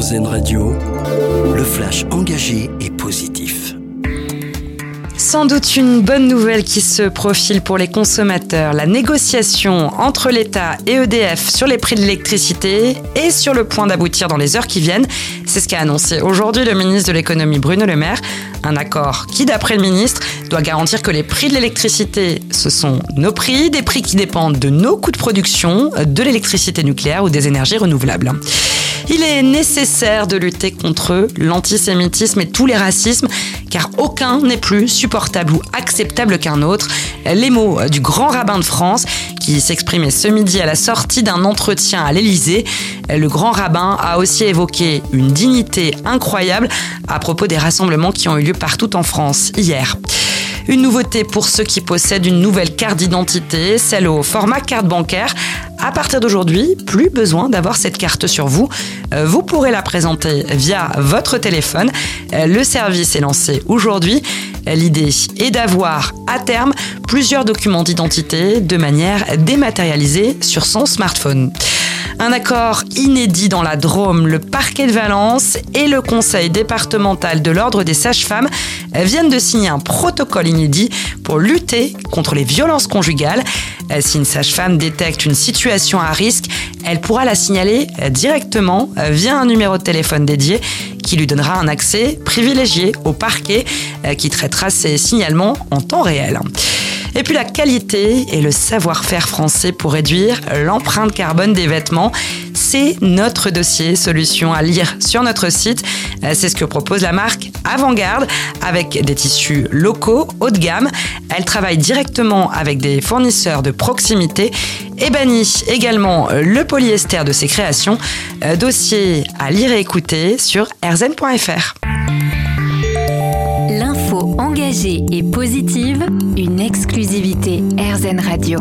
Radio, le flash engagé et positif. Sans doute une bonne nouvelle qui se profile pour les consommateurs. La négociation entre l'État et EDF sur les prix de l'électricité est sur le point d'aboutir dans les heures qui viennent. C'est ce qu'a annoncé aujourd'hui le ministre de l'économie Bruno Le Maire. Un accord qui, d'après le ministre, doit garantir que les prix de l'électricité, ce sont nos prix, des prix qui dépendent de nos coûts de production, de l'électricité nucléaire ou des énergies renouvelables. Il est nécessaire de lutter contre l'antisémitisme et tous les racismes, car aucun n'est plus supportable ou acceptable qu'un autre. Les mots du grand rabbin de France, qui s'exprimait ce midi à la sortie d'un entretien à l'Élysée. Le grand rabbin a aussi évoqué une dignité incroyable à propos des rassemblements qui ont eu lieu partout en France hier. Une nouveauté pour ceux qui possèdent une nouvelle carte d'identité, celle au format carte bancaire. À partir d'aujourd'hui, plus besoin d'avoir cette carte sur vous. Euh, vous pourrez la présenter via votre téléphone. Euh, le service est lancé aujourd'hui. L'idée est d'avoir à terme plusieurs documents d'identité de manière dématérialisée sur son smartphone. Un accord inédit dans la Drôme, le parquet de Valence et le conseil départemental de l'ordre des sages-femmes viennent de signer un protocole inédit pour lutter contre les violences conjugales. Si une sage-femme détecte une situation à risque, elle pourra la signaler directement via un numéro de téléphone dédié qui lui donnera un accès privilégié au parquet qui traitera ces signalements en temps réel. Et puis la qualité et le savoir-faire français pour réduire l'empreinte carbone des vêtements. C'est notre dossier solution à lire sur notre site. C'est ce que propose la marque Avant-Garde avec des tissus locaux haut de gamme. Elle travaille directement avec des fournisseurs de proximité et bannit également le polyester de ses créations. Dossier à lire et écouter sur rzn.fr engagée et positive, une exclusivité RZN Radio.